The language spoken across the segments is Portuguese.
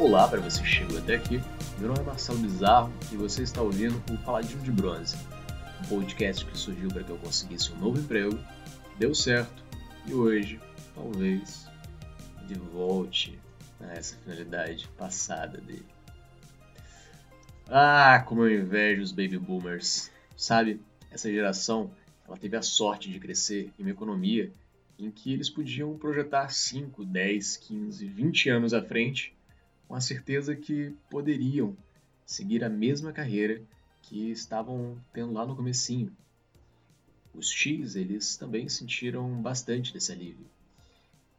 Olá para você que chegou até aqui. Meu nome é Marcelo Bizarro e você está ouvindo o Paladino de Bronze, um podcast que surgiu para que eu conseguisse um novo emprego, deu certo e hoje, talvez, de volte a essa finalidade passada dele. Ah, como eu invejo os baby boomers. Sabe, essa geração ela teve a sorte de crescer em uma economia em que eles podiam projetar 5, 10, 15, 20 anos à frente com a certeza que poderiam seguir a mesma carreira que estavam tendo lá no comecinho. Os X, eles também sentiram bastante desse alívio.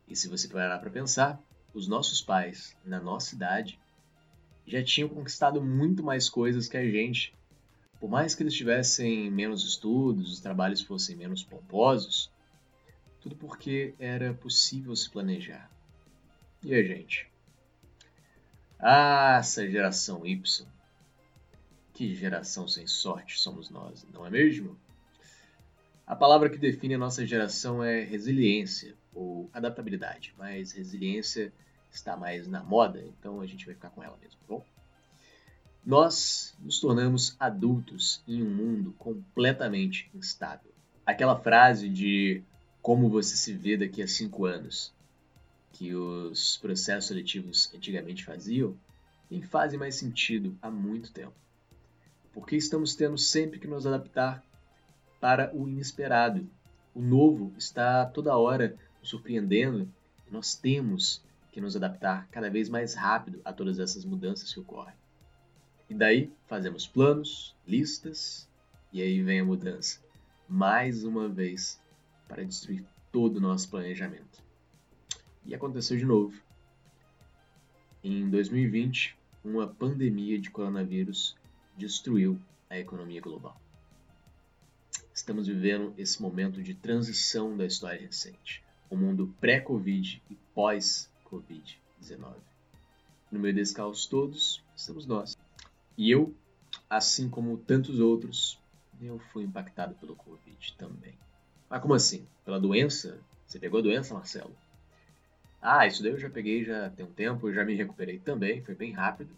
E se você parar para pensar, os nossos pais, na nossa idade, já tinham conquistado muito mais coisas que a gente. Por mais que eles tivessem menos estudos, os trabalhos fossem menos pomposos, tudo porque era possível se planejar. E a gente? Ah, essa geração Y. Que geração sem sorte somos nós, não é mesmo? A palavra que define a nossa geração é resiliência ou adaptabilidade, mas resiliência está mais na moda, então a gente vai ficar com ela mesmo, tá bom? Nós nos tornamos adultos em um mundo completamente instável. Aquela frase de como você se vê daqui a cinco anos que os processos seletivos antigamente faziam, nem fazem mais sentido há muito tempo. Porque estamos tendo sempre que nos adaptar para o inesperado. O novo está toda hora nos surpreendendo e nós temos que nos adaptar cada vez mais rápido a todas essas mudanças que ocorrem. E daí fazemos planos, listas e aí vem a mudança. Mais uma vez para destruir todo o nosso planejamento. E aconteceu de novo. Em 2020, uma pandemia de coronavírus destruiu a economia global. Estamos vivendo esse momento de transição da história recente, o mundo pré-Covid e pós-Covid-19. No meio desse caos todos, estamos nós. E eu, assim como tantos outros, eu fui impactado pelo Covid também. Mas como assim? Pela doença? Você pegou a doença, Marcelo? Ah, isso daí eu já peguei já tem um tempo, já me recuperei também, foi bem rápido.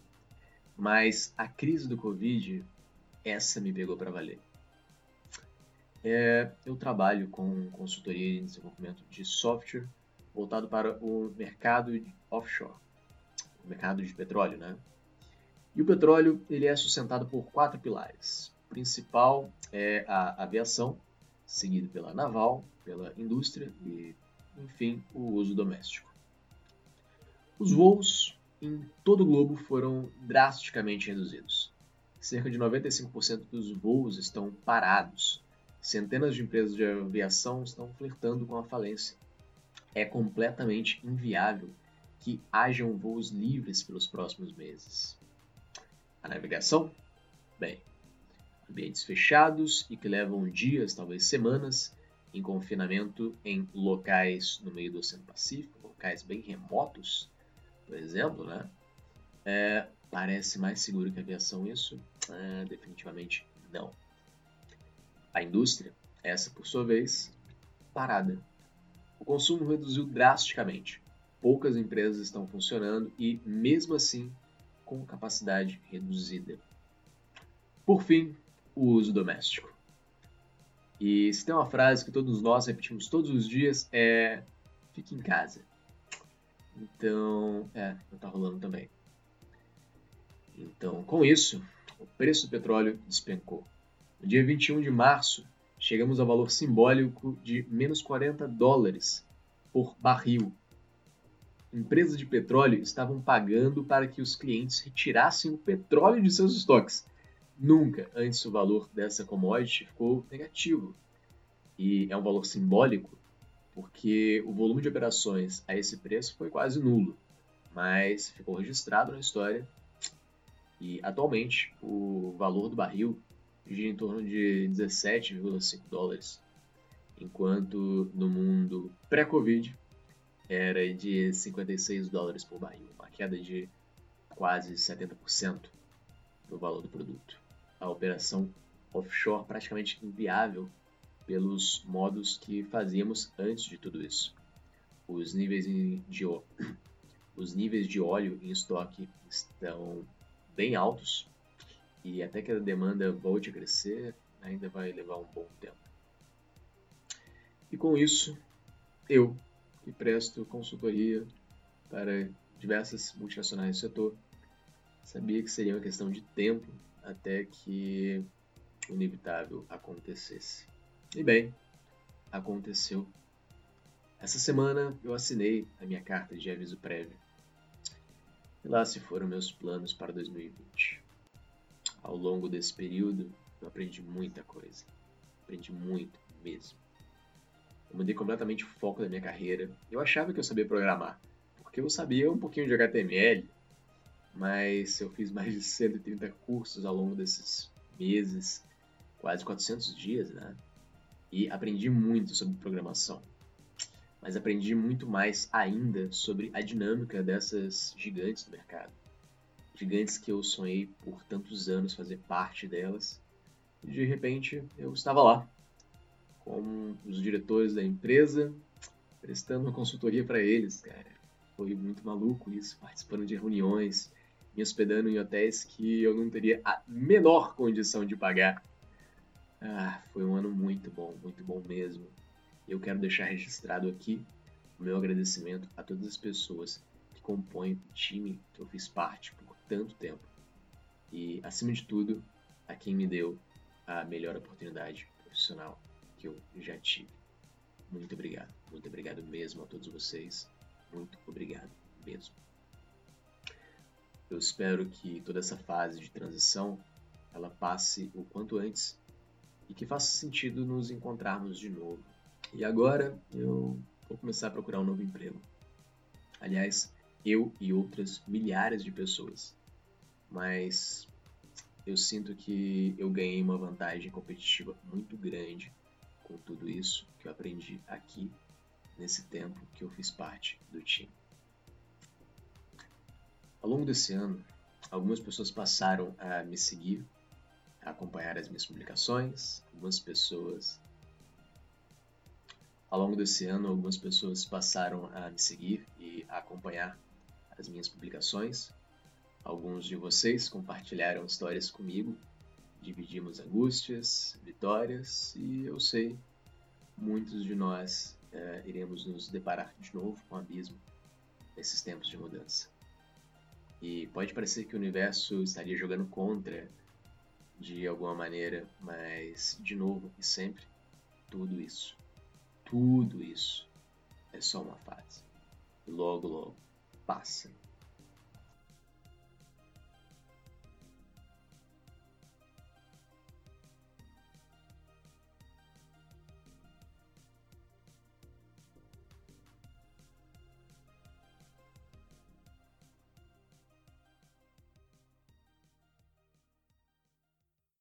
Mas a crise do Covid, essa me pegou para valer. É, eu trabalho com consultoria em desenvolvimento de software voltado para o mercado offshore, o mercado de petróleo, né? E o petróleo ele é sustentado por quatro pilares. O principal é a aviação, seguido pela naval, pela indústria e, enfim, o uso doméstico. Os voos em todo o globo foram drasticamente reduzidos. Cerca de 95% dos voos estão parados. Centenas de empresas de aviação estão flertando com a falência. É completamente inviável que hajam voos livres pelos próximos meses. A navegação? Bem, ambientes fechados e que levam dias, talvez semanas, em confinamento em locais no meio do Oceano Pacífico, locais bem remotos, por exemplo, né? É, parece mais seguro que a aviação isso? É, definitivamente não. A indústria, essa por sua vez, parada. O consumo reduziu drasticamente. Poucas empresas estão funcionando e, mesmo assim, com capacidade reduzida. Por fim, o uso doméstico. E se tem uma frase que todos nós repetimos todos os dias é fique em casa. Então, é, não tá rolando também. Então, com isso, o preço do petróleo despencou. No dia 21 de março, chegamos ao valor simbólico de menos 40 dólares por barril. Empresas de petróleo estavam pagando para que os clientes retirassem o petróleo de seus estoques. Nunca antes o valor dessa commodity ficou negativo. E é um valor simbólico porque o volume de operações a esse preço foi quase nulo, mas ficou registrado na história e atualmente o valor do barril gira em torno de 17,5 dólares, enquanto no mundo pré-Covid era de 56 dólares por barril, uma queda de quase 70% do valor do produto. A operação offshore praticamente inviável pelos modos que fazíamos antes de tudo isso. Os níveis de, os níveis de óleo em estoque estão bem altos e até que a demanda volte a crescer, ainda vai levar um bom tempo. E com isso, eu, que presto consultoria para diversas multinacionais do setor, sabia que seria uma questão de tempo até que o inevitável acontecesse. E bem, aconteceu. Essa semana eu assinei a minha carta de aviso prévio. E lá se foram meus planos para 2020. Ao longo desse período, eu aprendi muita coisa. Aprendi muito mesmo. Eu mudei completamente o foco da minha carreira. Eu achava que eu sabia programar, porque eu sabia um pouquinho de HTML, mas eu fiz mais de 130 cursos ao longo desses meses, quase 400 dias, né? E aprendi muito sobre programação. Mas aprendi muito mais ainda sobre a dinâmica dessas gigantes do mercado. Gigantes que eu sonhei por tantos anos fazer parte delas. E de repente eu estava lá, com os diretores da empresa, prestando uma consultoria para eles, cara. Foi muito maluco isso, participando de reuniões, me hospedando em hotéis que eu não teria a menor condição de pagar. Ah, foi um ano muito bom, muito bom mesmo. Eu quero deixar registrado aqui o meu agradecimento a todas as pessoas que compõem o time que eu fiz parte por tanto tempo. E, acima de tudo, a quem me deu a melhor oportunidade profissional que eu já tive. Muito obrigado, muito obrigado mesmo a todos vocês. Muito obrigado mesmo. Eu espero que toda essa fase de transição ela passe o quanto antes e que faça sentido nos encontrarmos de novo. E agora eu vou começar a procurar um novo emprego. Aliás, eu e outras milhares de pessoas. Mas eu sinto que eu ganhei uma vantagem competitiva muito grande com tudo isso que eu aprendi aqui nesse tempo que eu fiz parte do time. Ao longo desse ano, algumas pessoas passaram a me seguir, acompanhar as minhas publicações, algumas pessoas ao longo desse ano, algumas pessoas passaram a me seguir e a acompanhar as minhas publicações. Alguns de vocês compartilharam histórias comigo dividimos angústias, vitórias e eu sei, muitos de nós é, iremos nos deparar de novo com o abismo nesses tempos de mudança. E pode parecer que o universo estaria jogando contra de alguma maneira, mas de novo e sempre, tudo isso, tudo isso é só uma fase. Logo, logo passa.